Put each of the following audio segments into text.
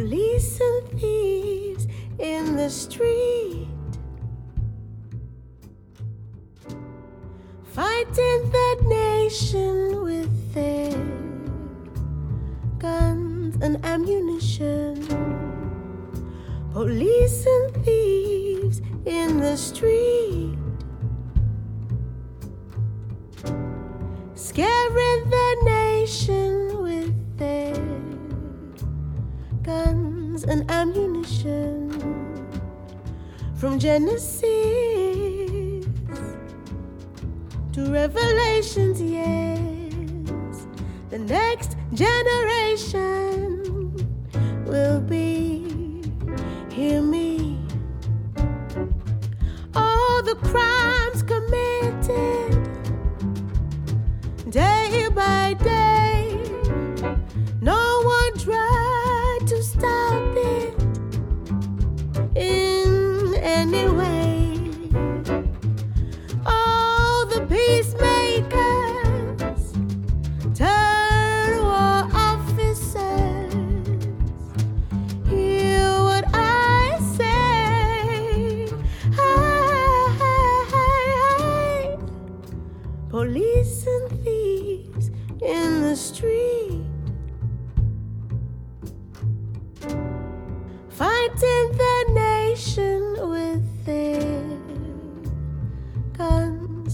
Police and thieves in the street. Fighting the nation with their guns and ammunition. Police and thieves in the street. Scaring the nation guns and ammunition. From Genesis to Revelations, yes, the next generation will be.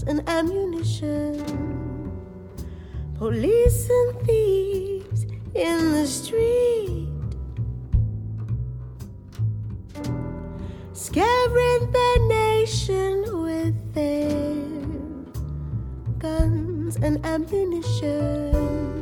And ammunition. Police and thieves in the street. Scaring the nation with their guns and ammunition.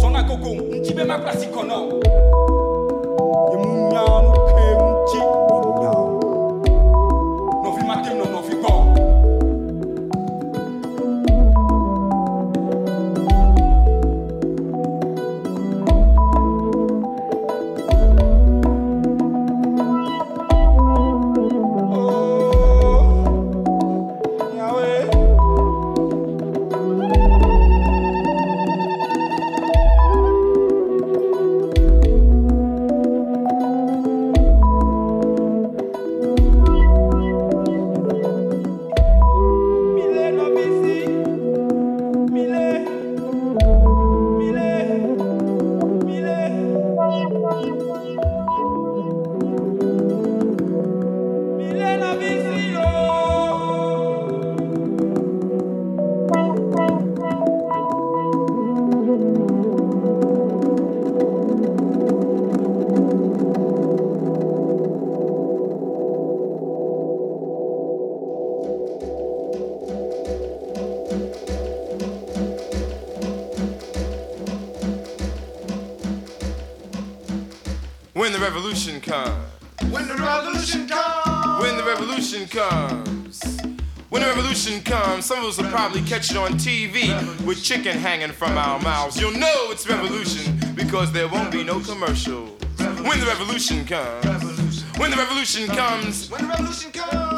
zona gogo ntibe makwasi kɔnɔ. On TV with chicken hanging from our mouths. You'll know it's revolution because there won't be no commercial. When the revolution comes. When the revolution comes, when the revolution comes,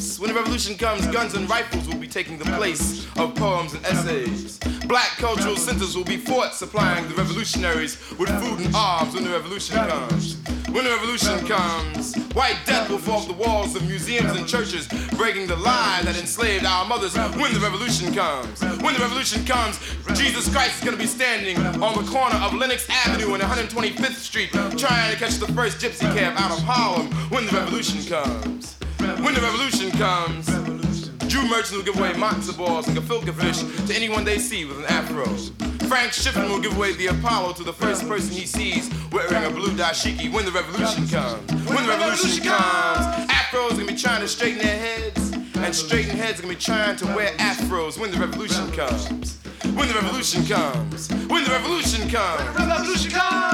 When the revolution comes, guns and rifles will be taking the place of poems and essays. Black cultural centers will be forts supplying the revolutionaries with food and arms when the revolution comes. When the revolution comes, white death will fall the walls of museums and churches, breaking the lie that enslaved our mothers. When the revolution comes, when the revolution comes, Jesus Christ is gonna be standing on the corner of Lenox Avenue and 125th Street, trying to catch the first gypsy cab out of Harlem. When the revolution comes. When the revolution comes, Jew merchants will give away matzo balls and gefilte fish to anyone they see with an afro. Frank Schiffman will give away the Apollo to the first person he sees wearing a blue dashiki when the revolution comes. When the revolution comes, afros gonna be trying to straighten their heads, and straightened heads are gonna be trying to wear afros when the revolution comes. When the revolution comes. When the revolution comes.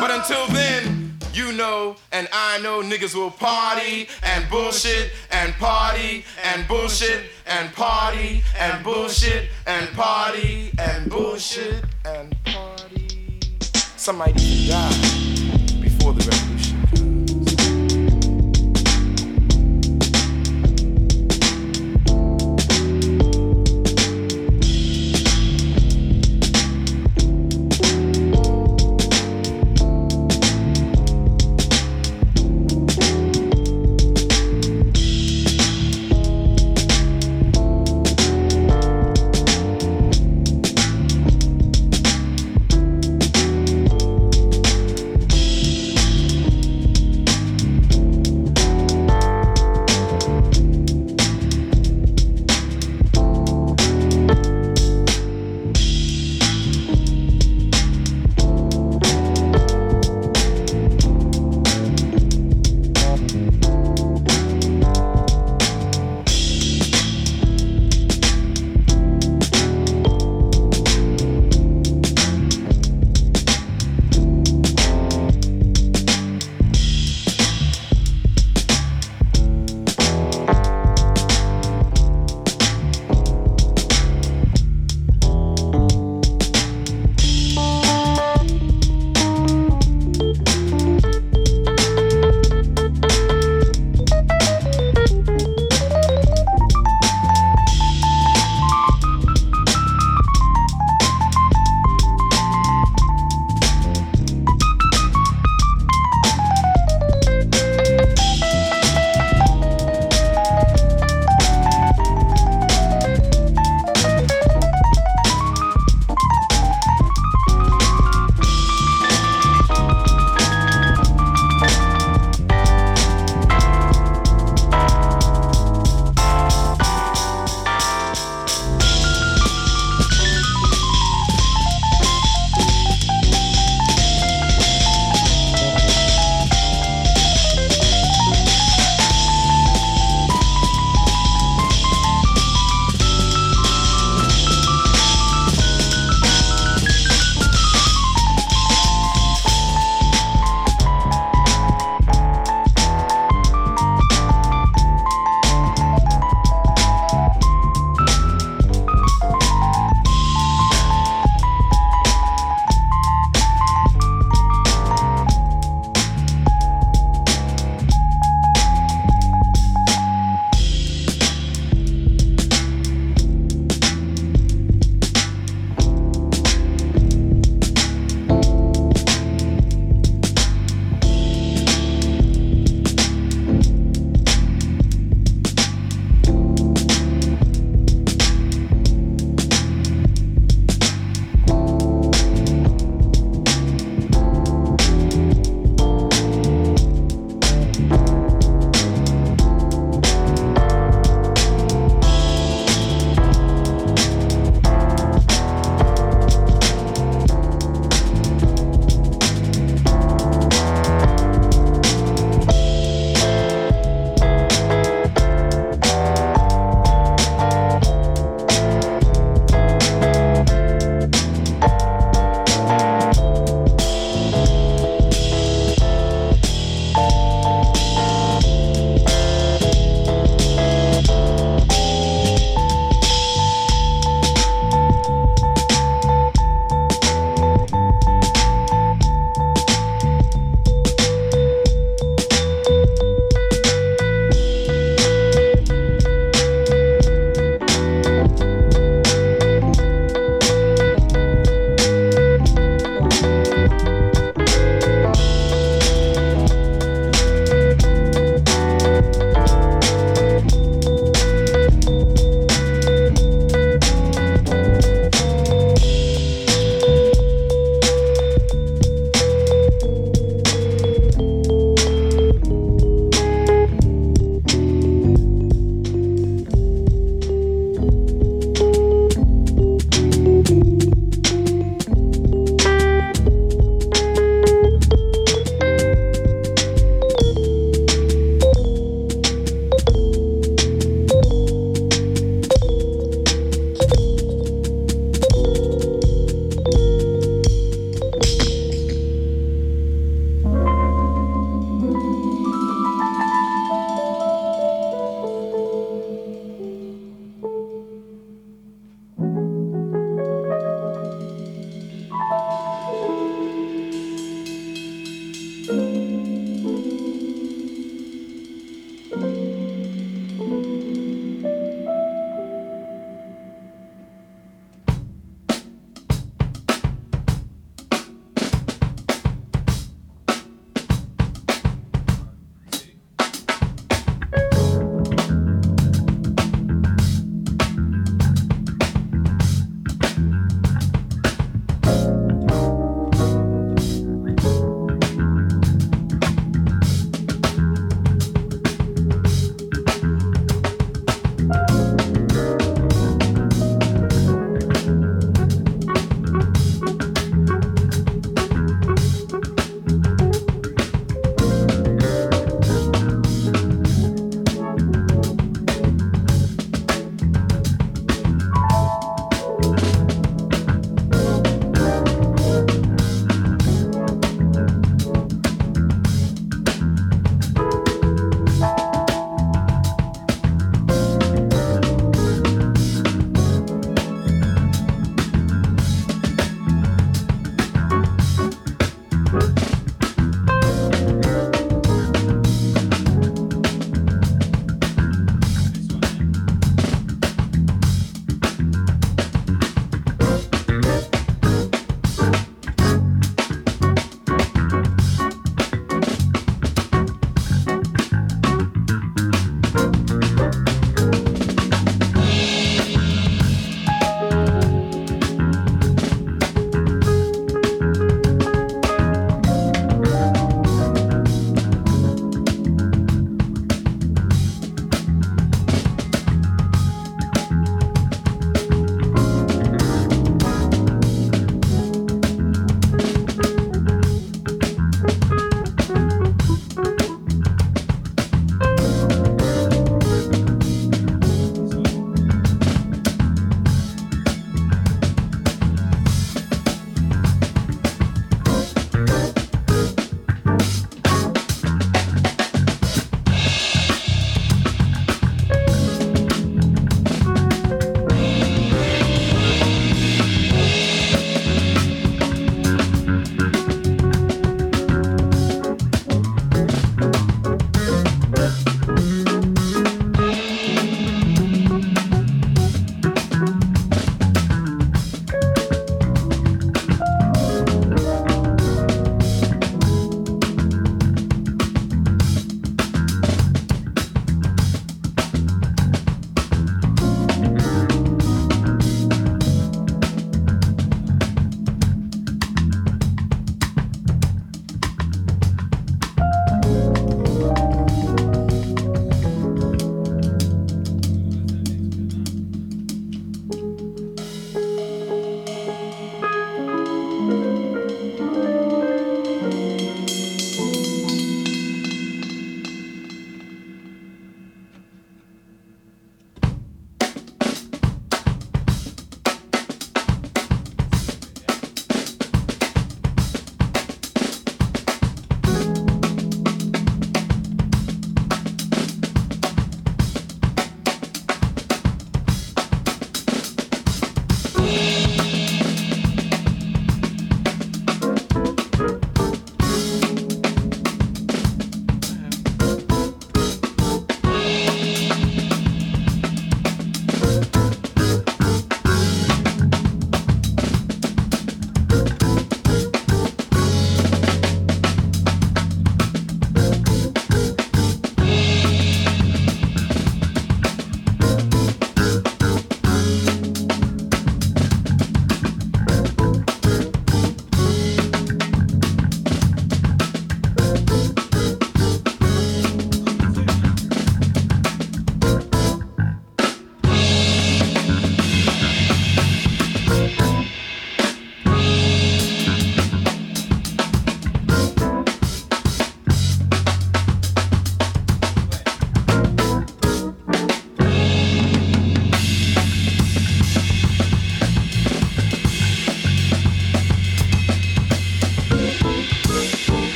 But until then, you know, and I know niggas will party and bullshit and party and bullshit and party and bullshit and party and bullshit and party. Somebody even die before the revolution.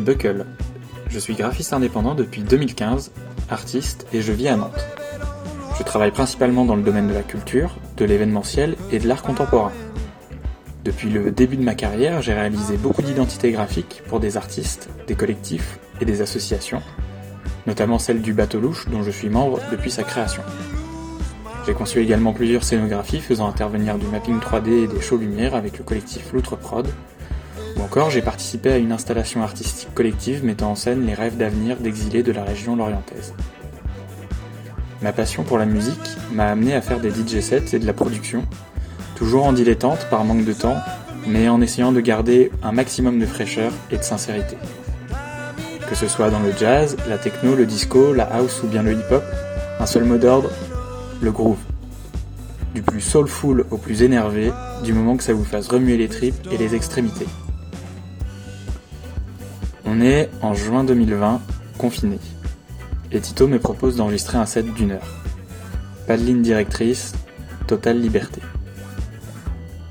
Buckle. Je suis graphiste indépendant depuis 2015, artiste et je vis à Nantes. Je travaille principalement dans le domaine de la culture, de l'événementiel et de l'art contemporain. Depuis le début de ma carrière, j'ai réalisé beaucoup d'identités graphiques pour des artistes, des collectifs et des associations, notamment celle du Bateau Louche dont je suis membre depuis sa création. J'ai conçu également plusieurs scénographies faisant intervenir du mapping 3D et des shows lumière avec le collectif Loutre Prod, encore, j'ai participé à une installation artistique collective mettant en scène les rêves d'avenir d'exilés de la région lorientaise. Ma passion pour la musique m'a amené à faire des DJ sets et de la production, toujours en dilettante par manque de temps, mais en essayant de garder un maximum de fraîcheur et de sincérité. Que ce soit dans le jazz, la techno, le disco, la house ou bien le hip-hop, un seul mot d'ordre, le groove. Du plus soulful au plus énervé, du moment que ça vous fasse remuer les tripes et les extrémités. On est en juin 2020, confiné. Et Tito me propose d'enregistrer un set d'une heure. Pas de ligne directrice, totale liberté.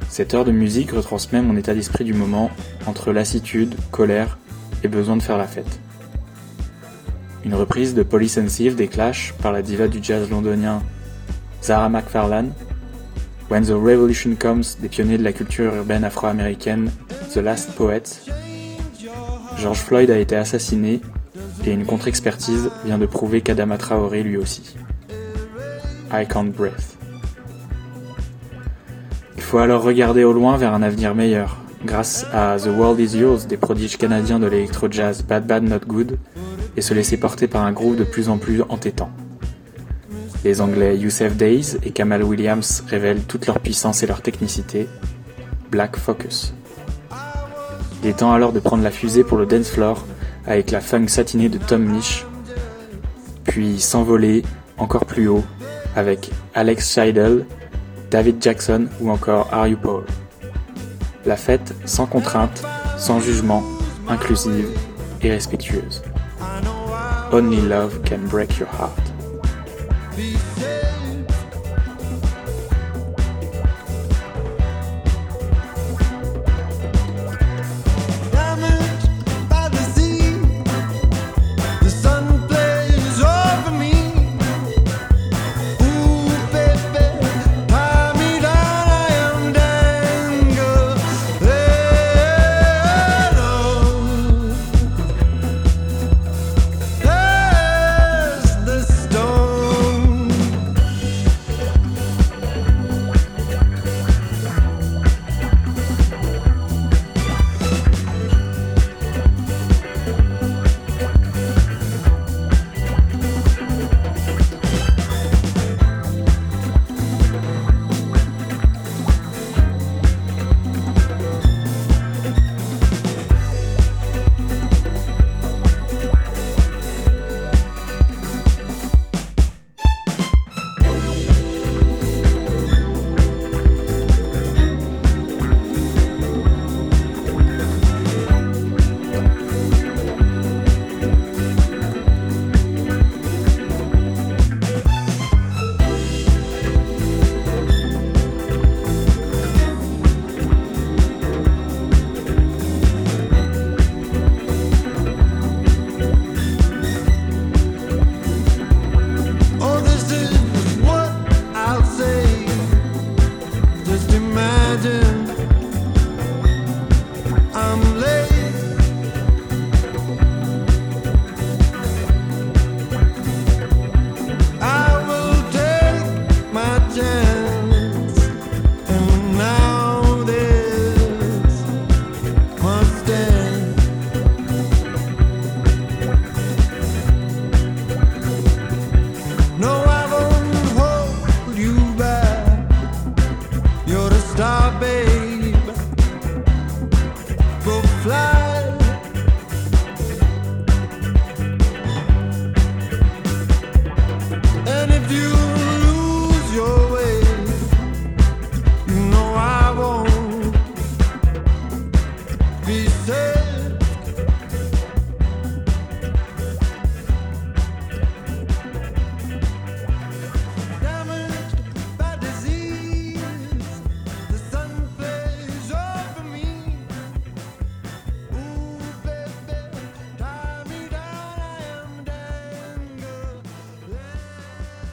Cette heure de musique retransmet mon état d'esprit du moment, entre lassitude, colère et besoin de faire la fête. Une reprise de Police and des Clash par la diva du jazz londonien Zara McFarlane, When the Revolution Comes des pionniers de la culture urbaine afro-américaine The Last Poets, George Floyd a été assassiné et une contre-expertise vient de prouver qu'Adama Traoré lui aussi. I can't breathe. Il faut alors regarder au loin vers un avenir meilleur, grâce à The World Is Yours des prodiges canadiens de l'électro-jazz Bad Bad Not Good, et se laisser porter par un groupe de plus en plus entêtant. Les Anglais Youssef Days et Kamal Williams révèlent toute leur puissance et leur technicité. Black Focus. Il est temps alors de prendre la fusée pour le dance floor avec la funk satinée de Tom Misch, puis s'envoler encore plus haut avec Alex Scheidel, David Jackson ou encore Are You Paul. La fête sans contrainte, sans jugement, inclusive et respectueuse. Only love can break your heart.